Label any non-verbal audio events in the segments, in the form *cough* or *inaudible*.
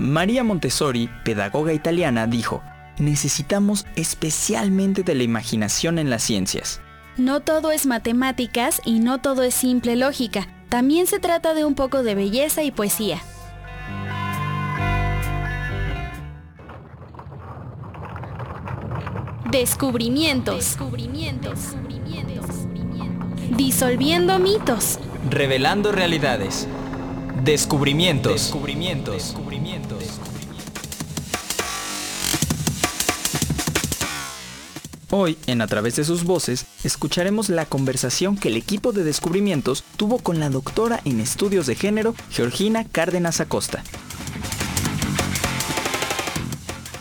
María Montessori, pedagoga italiana, dijo, necesitamos especialmente de la imaginación en las ciencias. No todo es matemáticas y no todo es simple lógica. También se trata de un poco de belleza y poesía. Descubrimientos. Disolviendo mitos. Revelando realidades. Descubrimientos. Descubrimientos. Hoy, en A través de sus voces, escucharemos la conversación que el equipo de descubrimientos tuvo con la doctora en estudios de género, Georgina Cárdenas Acosta.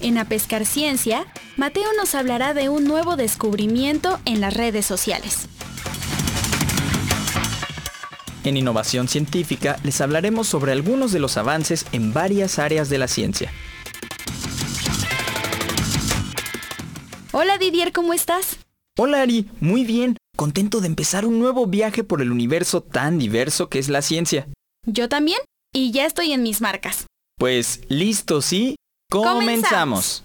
En A Pescar Ciencia, Mateo nos hablará de un nuevo descubrimiento en las redes sociales. En Innovación Científica les hablaremos sobre algunos de los avances en varias áreas de la ciencia. Hola Didier, ¿cómo estás? Hola Ari, muy bien. Contento de empezar un nuevo viaje por el universo tan diverso que es la ciencia. Yo también, y ya estoy en mis marcas. Pues listo, ¿sí? Comenzamos.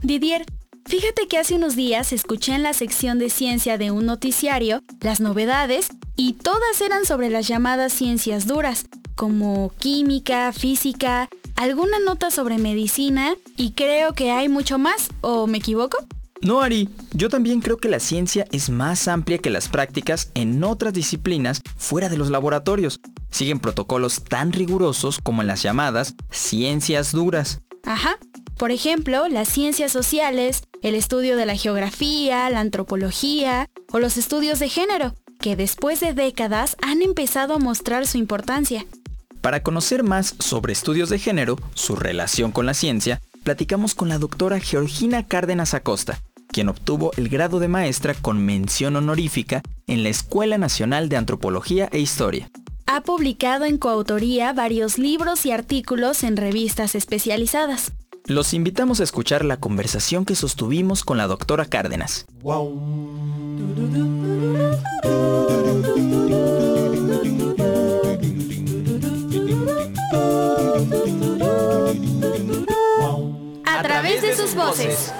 Didier, fíjate que hace unos días escuché en la sección de ciencia de un noticiario las novedades y todas eran sobre las llamadas ciencias duras, como química, física, alguna nota sobre medicina y creo que hay mucho más, ¿o me equivoco? No, Ari, yo también creo que la ciencia es más amplia que las prácticas en otras disciplinas fuera de los laboratorios. Siguen protocolos tan rigurosos como en las llamadas ciencias duras. Ajá. Por ejemplo, las ciencias sociales, el estudio de la geografía, la antropología o los estudios de género, que después de décadas han empezado a mostrar su importancia. Para conocer más sobre estudios de género, su relación con la ciencia, platicamos con la doctora Georgina Cárdenas Acosta, quien obtuvo el grado de maestra con mención honorífica en la Escuela Nacional de Antropología e Historia. Ha publicado en coautoría varios libros y artículos en revistas especializadas. Los invitamos a escuchar la conversación que sostuvimos con la doctora Cárdenas. Voces.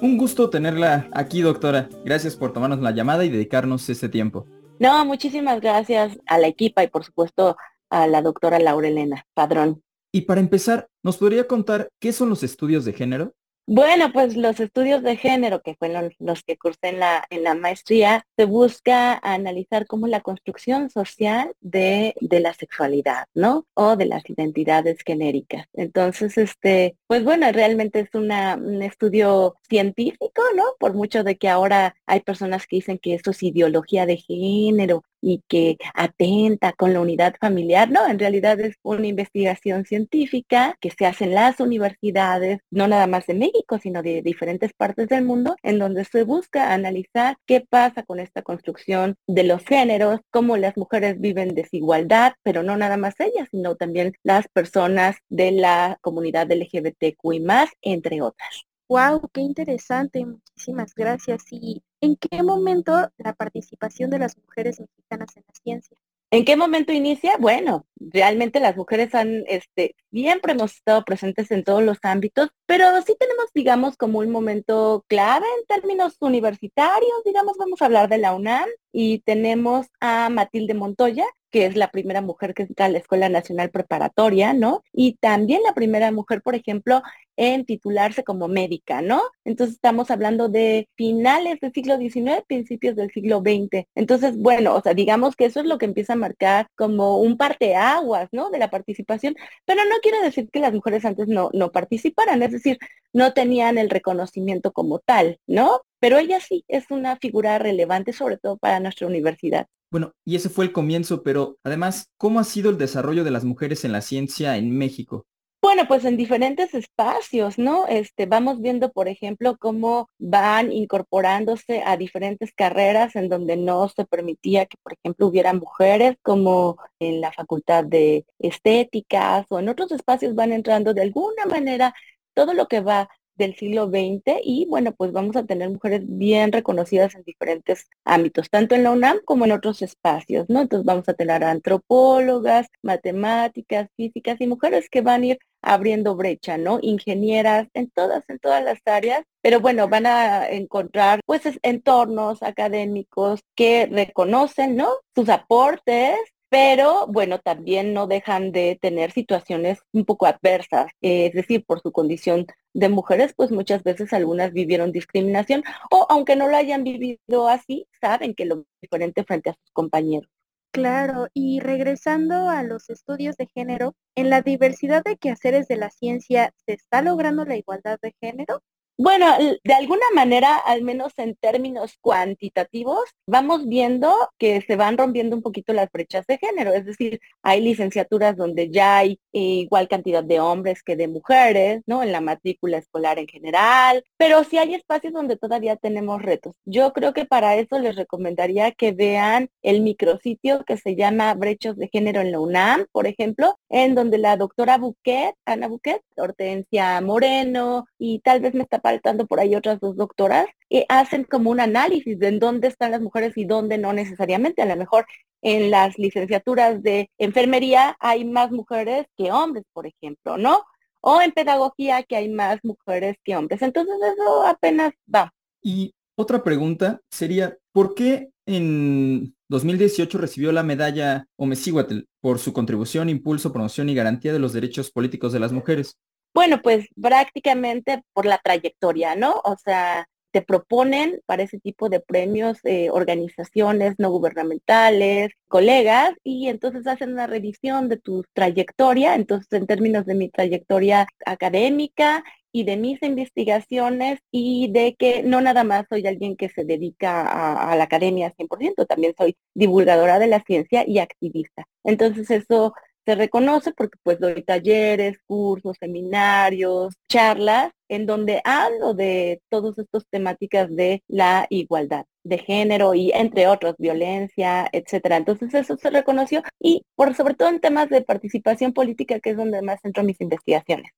Un gusto tenerla aquí, doctora. Gracias por tomarnos la llamada y dedicarnos este tiempo. No, muchísimas gracias a la equipa y por supuesto a la doctora Laura Elena Padrón. Y para empezar, ¿nos podría contar qué son los estudios de género? Bueno, pues los estudios de género, que fueron los que cursé en la, en la maestría, se busca analizar cómo la construcción social de, de la sexualidad, ¿no? O de las identidades genéricas. Entonces, este, pues bueno, realmente es una, un estudio científico, ¿no? Por mucho de que ahora hay personas que dicen que esto es ideología de género y que atenta con la unidad familiar. No, en realidad es una investigación científica que se hace en las universidades, no nada más de México, sino de diferentes partes del mundo, en donde se busca analizar qué pasa con esta construcción de los géneros, cómo las mujeres viven desigualdad, pero no nada más ellas, sino también las personas de la comunidad LGBTQI más, entre otras. Wow, qué interesante, muchísimas gracias. ¿Y en qué momento la participación de las mujeres mexicanas en la ciencia? ¿En qué momento inicia? Bueno, realmente las mujeres han, este, siempre hemos estado presentes en todos los ámbitos, pero sí tenemos, digamos, como un momento clave en términos universitarios, digamos, vamos a hablar de la UNAM y tenemos a Matilde Montoya, que es la primera mujer que entra a la Escuela Nacional Preparatoria, ¿no? Y también la primera mujer, por ejemplo, en titularse como médica, ¿no? Entonces estamos hablando de finales del siglo XIX, principios del siglo XX. Entonces, bueno, o sea, digamos que eso es lo que empieza a marcar como un parteaguas, ¿no? De la participación, pero no quiere decir que las mujeres antes no, no participaran, es decir, no tenían el reconocimiento como tal, ¿no? Pero ella sí es una figura relevante, sobre todo para nuestra universidad. Bueno, y ese fue el comienzo, pero además, ¿cómo ha sido el desarrollo de las mujeres en la ciencia en México? Bueno, pues en diferentes espacios, ¿no? Este, vamos viendo, por ejemplo, cómo van incorporándose a diferentes carreras en donde no se permitía que, por ejemplo, hubiera mujeres, como en la facultad de estéticas o en otros espacios van entrando de alguna manera todo lo que va del siglo XX y bueno, pues vamos a tener mujeres bien reconocidas en diferentes ámbitos, tanto en la UNAM como en otros espacios, ¿no? Entonces vamos a tener antropólogas, matemáticas, físicas y mujeres que van a ir abriendo brecha, ¿no? Ingenieras en todas, en todas las áreas, pero bueno, van a encontrar pues entornos académicos que reconocen, ¿no? Sus aportes pero bueno, también no dejan de tener situaciones un poco adversas, es decir, por su condición de mujeres, pues muchas veces algunas vivieron discriminación o aunque no lo hayan vivido así, saben que lo diferente frente a sus compañeros. Claro, y regresando a los estudios de género, en la diversidad de quehaceres de la ciencia, ¿se está logrando la igualdad de género? Bueno, de alguna manera, al menos en términos cuantitativos, vamos viendo que se van rompiendo un poquito las brechas de género. Es decir, hay licenciaturas donde ya hay igual cantidad de hombres que de mujeres, ¿no? En la matrícula escolar en general, pero sí hay espacios donde todavía tenemos retos. Yo creo que para eso les recomendaría que vean el micrositio que se llama Brechos de Género en la UNAM, por ejemplo, en donde la doctora Buquet, Ana Buquet, Hortensia Moreno y tal vez me está faltando por ahí otras dos doctoras, y hacen como un análisis de en dónde están las mujeres y dónde no necesariamente. A lo mejor en las licenciaturas de enfermería hay más mujeres que hombres, por ejemplo, ¿no? O en pedagogía que hay más mujeres que hombres. Entonces eso apenas va. Y otra pregunta sería, ¿por qué en 2018 recibió la medalla Omecíhuatl por su contribución, impulso, promoción y garantía de los derechos políticos de las mujeres? Bueno, pues prácticamente por la trayectoria, ¿no? O sea, te proponen para ese tipo de premios eh, organizaciones no gubernamentales, colegas, y entonces hacen una revisión de tu trayectoria, entonces en términos de mi trayectoria académica y de mis investigaciones y de que no nada más soy alguien que se dedica a, a la academia 100%, también soy divulgadora de la ciencia y activista. Entonces eso se reconoce porque pues doy talleres, cursos, seminarios, charlas, en donde hablo de todas estas temáticas de la igualdad de género y entre otros violencia, etcétera. Entonces eso se reconoció y por sobre todo en temas de participación política, que es donde más centro mis investigaciones.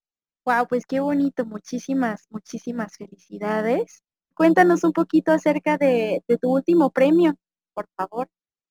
Wow, pues qué bonito, muchísimas, muchísimas felicidades. Cuéntanos un poquito acerca de, de tu último premio, por favor.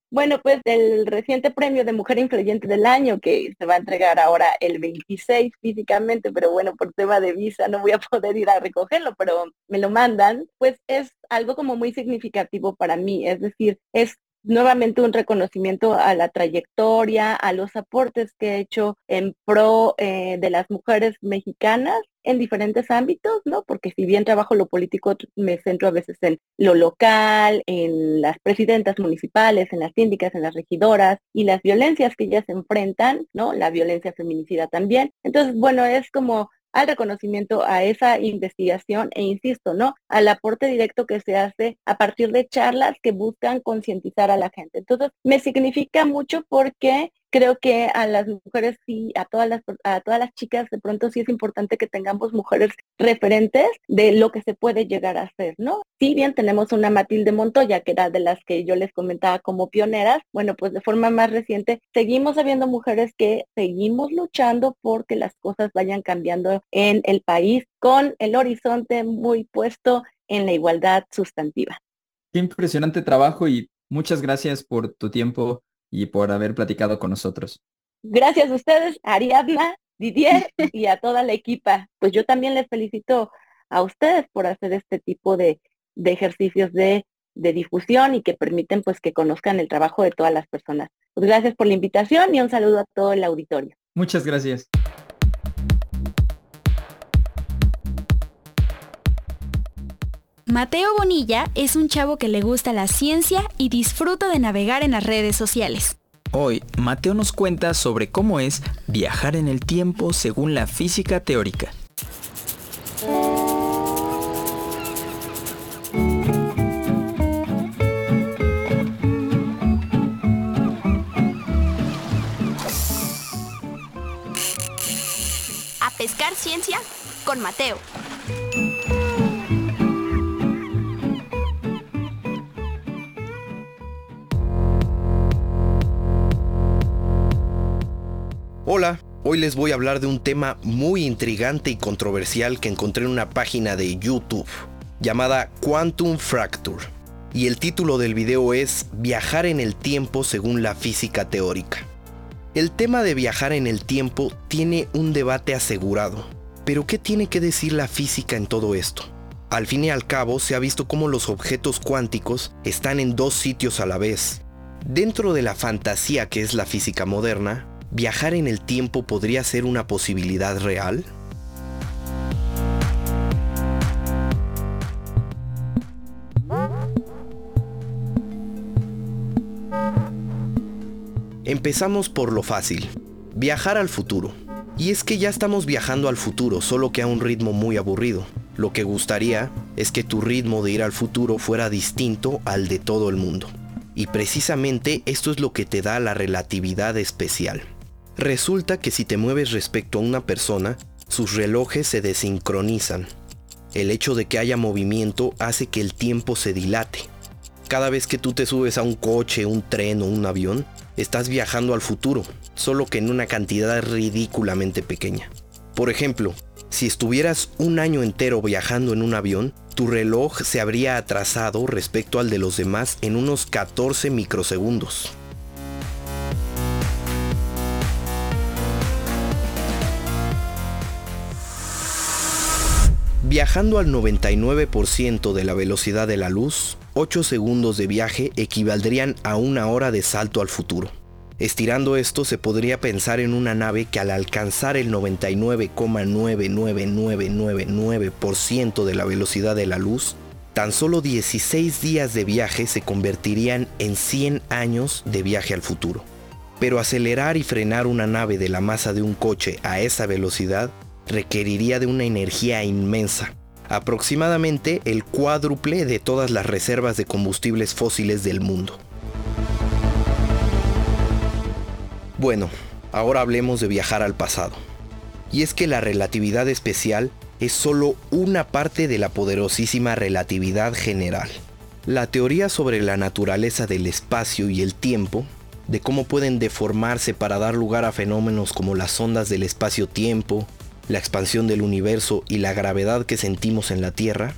Bueno, pues el reciente premio de Mujer Influyente del Año, que se va a entregar ahora el 26 físicamente, pero bueno, por tema de visa no voy a *laughs* poder ir a recogerlo, pero me lo mandan, pues es algo como muy significativo para mí. Es decir, es nuevamente un reconocimiento a la trayectoria, a los aportes que he hecho en pro eh, de las mujeres mexicanas en diferentes ámbitos, ¿no? Porque si bien trabajo lo político, me centro a veces en lo local, en las presidentas municipales, en las síndicas, en las regidoras y las violencias que ellas enfrentan, ¿no? La violencia feminicida también. Entonces, bueno, es como al reconocimiento a esa investigación e insisto, ¿no? Al aporte directo que se hace a partir de charlas que buscan concientizar a la gente. Entonces, me significa mucho porque creo que a las mujeres sí, a todas las, a todas las chicas de pronto sí es importante que tengamos mujeres referentes de lo que se puede llegar a hacer, ¿no? Si bien tenemos una Matilde Montoya, que era de las que yo les comentaba como pioneras, bueno, pues de forma más reciente seguimos habiendo mujeres que seguimos luchando porque las cosas vayan cambiando en el país con el horizonte muy puesto en la igualdad sustantiva. Qué impresionante trabajo y muchas gracias por tu tiempo y por haber platicado con nosotros. Gracias a ustedes, Ariadna, Didier *laughs* y a toda la equipa. Pues yo también les felicito a ustedes por hacer este tipo de, ejercicios de, de, difusión y que permiten pues que conozcan el trabajo de todas las personas. Pues gracias por la invitación y un saludo a todo el auditorio. Muchas gracias. Mateo Bonilla es un chavo que le gusta la ciencia y disfruta de navegar en las redes sociales. Hoy, Mateo nos cuenta sobre cómo es viajar en el tiempo según la física teórica. A pescar ciencia con Mateo. Hola, Hoy les voy a hablar de un tema muy intrigante y controversial que encontré en una página de YouTube llamada Quantum Fracture. Y el título del video es Viajar en el tiempo según la física teórica. El tema de viajar en el tiempo tiene un debate asegurado. Pero ¿qué tiene que decir la física en todo esto? Al fin y al cabo se ha visto cómo los objetos cuánticos están en dos sitios a la vez. Dentro de la fantasía que es la física moderna, ¿viajar en el tiempo podría ser una posibilidad real? Empezamos por lo fácil, viajar al futuro. Y es que ya estamos viajando al futuro, solo que a un ritmo muy aburrido. Lo que gustaría es que tu ritmo de ir al futuro fuera distinto al de todo el mundo. Y precisamente esto es lo que te da la relatividad especial. Resulta que si te mueves respecto a una persona, sus relojes se desincronizan. El hecho de que haya movimiento hace que el tiempo se dilate. Cada vez que tú te subes a un coche, un tren o un avión, estás viajando al futuro, solo que en una cantidad ridículamente pequeña. Por ejemplo, si estuvieras un año entero viajando en un avión, tu reloj se habría atrasado respecto al de los demás en unos 14 microsegundos. Viajando al 99% de la velocidad de la luz, 8 segundos de viaje equivaldrían a una hora de salto al futuro. Estirando esto se podría pensar en una nave que al alcanzar el 99,99999% de la velocidad de la luz, tan solo 16 días de viaje se convertirían en 100 años de viaje al futuro. Pero acelerar y frenar una nave de la masa de un coche a esa velocidad requeriría de una energía inmensa, aproximadamente el cuádruple de todas las reservas de combustibles fósiles del mundo. Bueno, ahora hablemos de viajar al pasado. Y es que la relatividad especial es solo una parte de la poderosísima relatividad general. La teoría sobre la naturaleza del espacio y el tiempo, de cómo pueden deformarse para dar lugar a fenómenos como las ondas del espacio-tiempo, la expansión del universo y la gravedad que sentimos en la Tierra,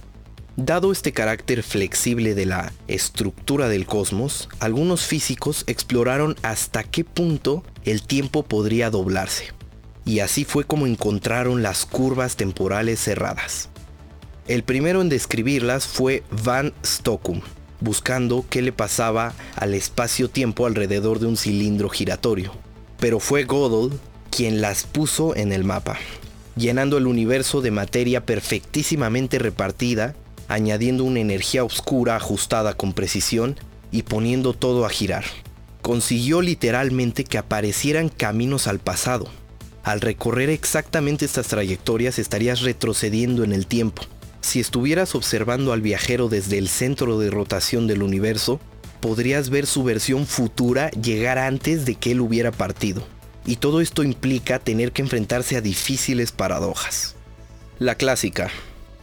dado este carácter flexible de la estructura del cosmos, algunos físicos exploraron hasta qué punto el tiempo podría doblarse. Y así fue como encontraron las curvas temporales cerradas. El primero en describirlas fue Van Stockum, buscando qué le pasaba al espacio-tiempo alrededor de un cilindro giratorio. Pero fue Gödel quien las puso en el mapa llenando el universo de materia perfectísimamente repartida, añadiendo una energía oscura ajustada con precisión y poniendo todo a girar. Consiguió literalmente que aparecieran caminos al pasado. Al recorrer exactamente estas trayectorias estarías retrocediendo en el tiempo. Si estuvieras observando al viajero desde el centro de rotación del universo, podrías ver su versión futura llegar antes de que él hubiera partido y todo esto implica tener que enfrentarse a difíciles paradojas. La clásica.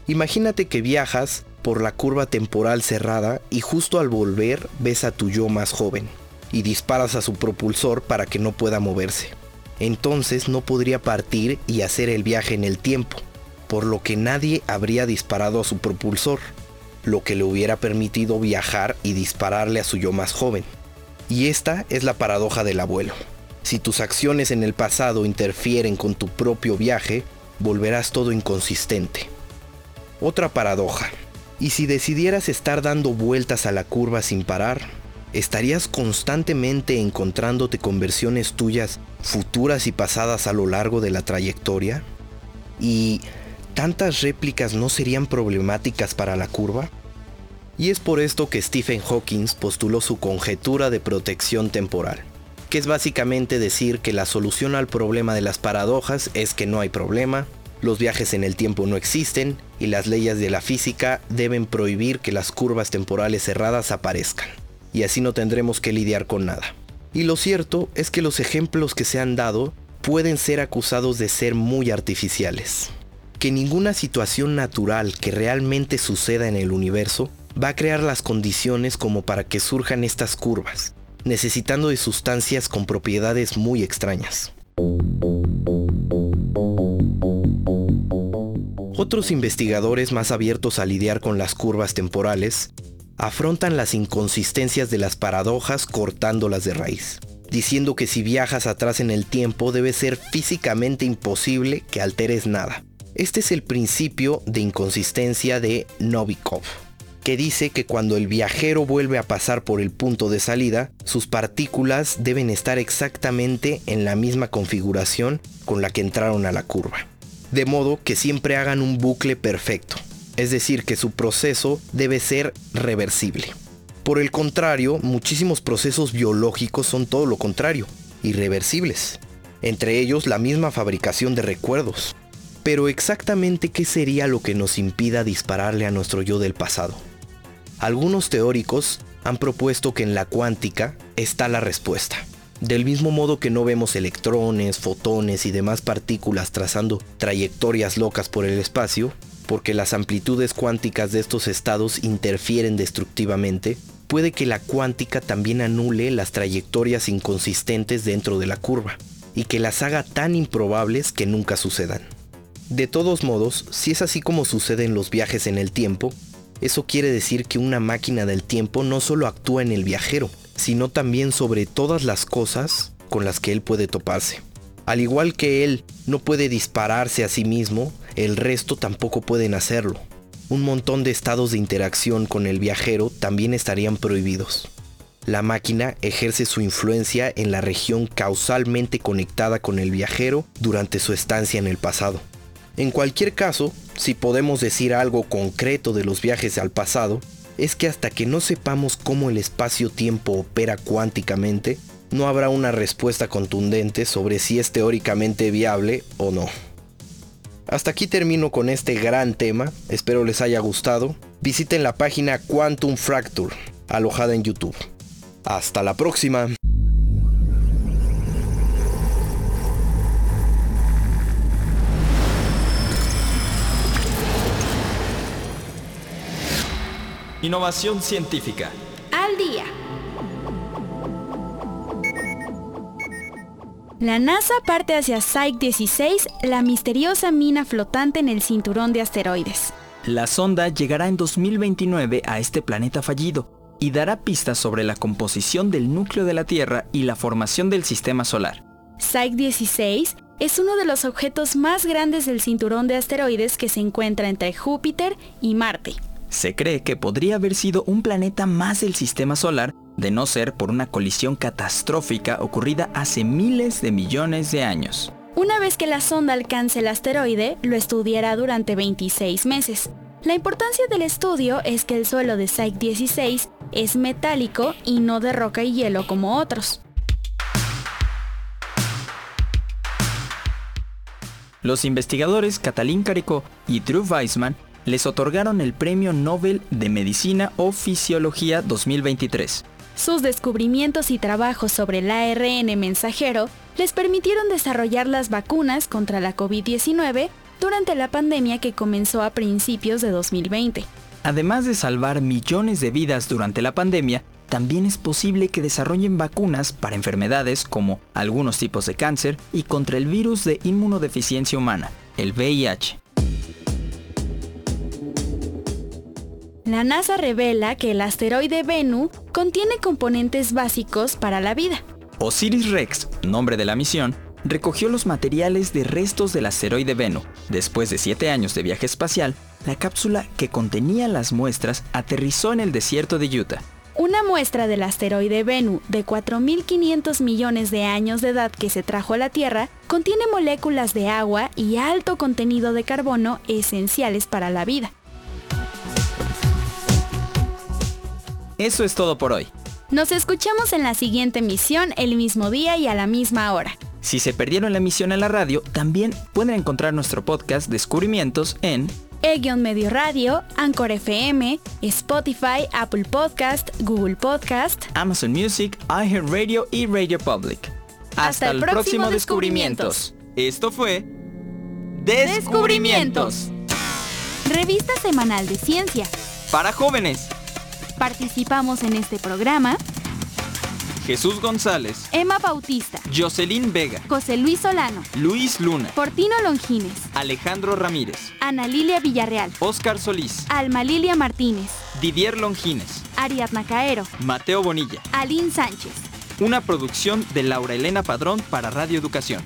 Imagínate que viajas por la curva temporal cerrada y justo al volver ves a tu yo más joven y disparas a su propulsor para que no pueda moverse. Entonces no podría partir y hacer el viaje en el tiempo, por lo que nadie habría disparado a su propulsor, lo que le hubiera permitido viajar y dispararle a su yo más joven. Y esta es la paradoja del abuelo. Si tus acciones en el pasado interfieren con tu propio viaje, volverás todo inconsistente. Otra paradoja. ¿Y si decidieras estar dando vueltas a la curva sin parar? ¿Estarías constantemente encontrándote con versiones tuyas futuras y pasadas a lo largo de la trayectoria? ¿Y tantas réplicas no serían problemáticas para la curva? Y es por esto que Stephen Hawking postuló su conjetura de protección temporal que es básicamente decir que la solución al problema de las paradojas es que no hay problema, los viajes en el tiempo no existen y las leyes de la física deben prohibir que las curvas temporales cerradas aparezcan. Y así no tendremos que lidiar con nada. Y lo cierto es que los ejemplos que se han dado pueden ser acusados de ser muy artificiales. Que ninguna situación natural que realmente suceda en el universo va a crear las condiciones como para que surjan estas curvas necesitando de sustancias con propiedades muy extrañas. Otros investigadores más abiertos a lidiar con las curvas temporales afrontan las inconsistencias de las paradojas cortándolas de raíz, diciendo que si viajas atrás en el tiempo debe ser físicamente imposible que alteres nada. Este es el principio de inconsistencia de Novikov, que dice que cuando el viajero vuelve a pasar por el punto de salida, sus partículas deben estar exactamente en la misma configuración con la que entraron a la curva. De modo que siempre hagan un bucle perfecto, es decir, que su proceso debe ser reversible. Por el contrario, muchísimos procesos biológicos son todo lo contrario, irreversibles. Entre ellos la misma fabricación de recuerdos. Pero exactamente qué sería lo que nos impida dispararle a nuestro yo del pasado. Algunos teóricos han propuesto que en la cuántica está la respuesta. Del mismo modo que no vemos electrones, fotones y demás partículas trazando trayectorias locas por el espacio, porque las amplitudes cuánticas de estos estados interfieren destructivamente, puede que la cuántica también anule las trayectorias inconsistentes dentro de la curva, y que las haga tan improbables que nunca sucedan. De todos modos, si es así como sucede en los viajes en el tiempo, eso quiere decir que una máquina del tiempo no solo actúa en el viajero, sino también sobre todas las cosas con las que él puede toparse. Al igual que él no puede dispararse a sí mismo, el resto tampoco pueden hacerlo. Un montón de estados de interacción con el viajero también estarían prohibidos. La máquina ejerce su influencia en la región causalmente conectada con el viajero durante su estancia en el pasado. En cualquier caso, si podemos decir algo concreto de los viajes al pasado, es que hasta que no sepamos cómo el espacio-tiempo opera cuánticamente, no habrá una respuesta contundente sobre si es teóricamente viable o no. Hasta aquí termino con este gran tema, espero les haya gustado. Visiten la página Quantum Fracture, alojada en YouTube. Hasta la próxima. Innovación científica. Al día. La NASA parte hacia Psyche 16, la misteriosa mina flotante en el cinturón de asteroides. La sonda llegará en 2029 a este planeta fallido y dará pistas sobre la composición del núcleo de la Tierra y la formación del sistema solar. Psyche 16 es uno de los objetos más grandes del cinturón de asteroides que se encuentra entre Júpiter y Marte. Se cree que podría haber sido un planeta más del sistema solar de no ser por una colisión catastrófica ocurrida hace miles de millones de años. Una vez que la sonda alcance el asteroide, lo estudiará durante 26 meses. La importancia del estudio es que el suelo de Psyche 16 es metálico y no de roca y hielo como otros. Los investigadores Katalin Karikó y Drew Weissman les otorgaron el Premio Nobel de Medicina o Fisiología 2023. Sus descubrimientos y trabajos sobre el ARN mensajero les permitieron desarrollar las vacunas contra la COVID-19 durante la pandemia que comenzó a principios de 2020. Además de salvar millones de vidas durante la pandemia, también es posible que desarrollen vacunas para enfermedades como algunos tipos de cáncer y contra el virus de inmunodeficiencia humana, el VIH. La NASA revela que el asteroide Bennu contiene componentes básicos para la vida. Osiris Rex, nombre de la misión, recogió los materiales de restos del asteroide Bennu. Después de siete años de viaje espacial, la cápsula que contenía las muestras aterrizó en el desierto de Utah. Una muestra del asteroide Bennu de 4.500 millones de años de edad que se trajo a la Tierra contiene moléculas de agua y alto contenido de carbono esenciales para la vida. Eso es todo por hoy. Nos escuchamos en la siguiente emisión el mismo día y a la misma hora. Si se perdieron la emisión en la radio, también pueden encontrar nuestro podcast Descubrimientos en E-Medio Radio, Anchor FM, Spotify, Apple Podcast, Google Podcast, Amazon Music, iHeartRadio y Radio Public. Hasta, el, próximo, descubrimientos. Esto fue Descubrimientos. Revista semanal de ciencia. Para jóvenes. Participamos en este programa. Jesús González, Emma Bautista, Jocelyn Vega, José Luis Solano, Luis Luna, Fortino Longines, Alejandro Ramírez, Ana Lilia Villarreal, Óscar Solís, Alma Lilia Martínez, Didier Longines, Ariadna Caero, Mateo Bonilla. Aline Sánchez. Una producción de Laura Elena Padrón para Radio Educación.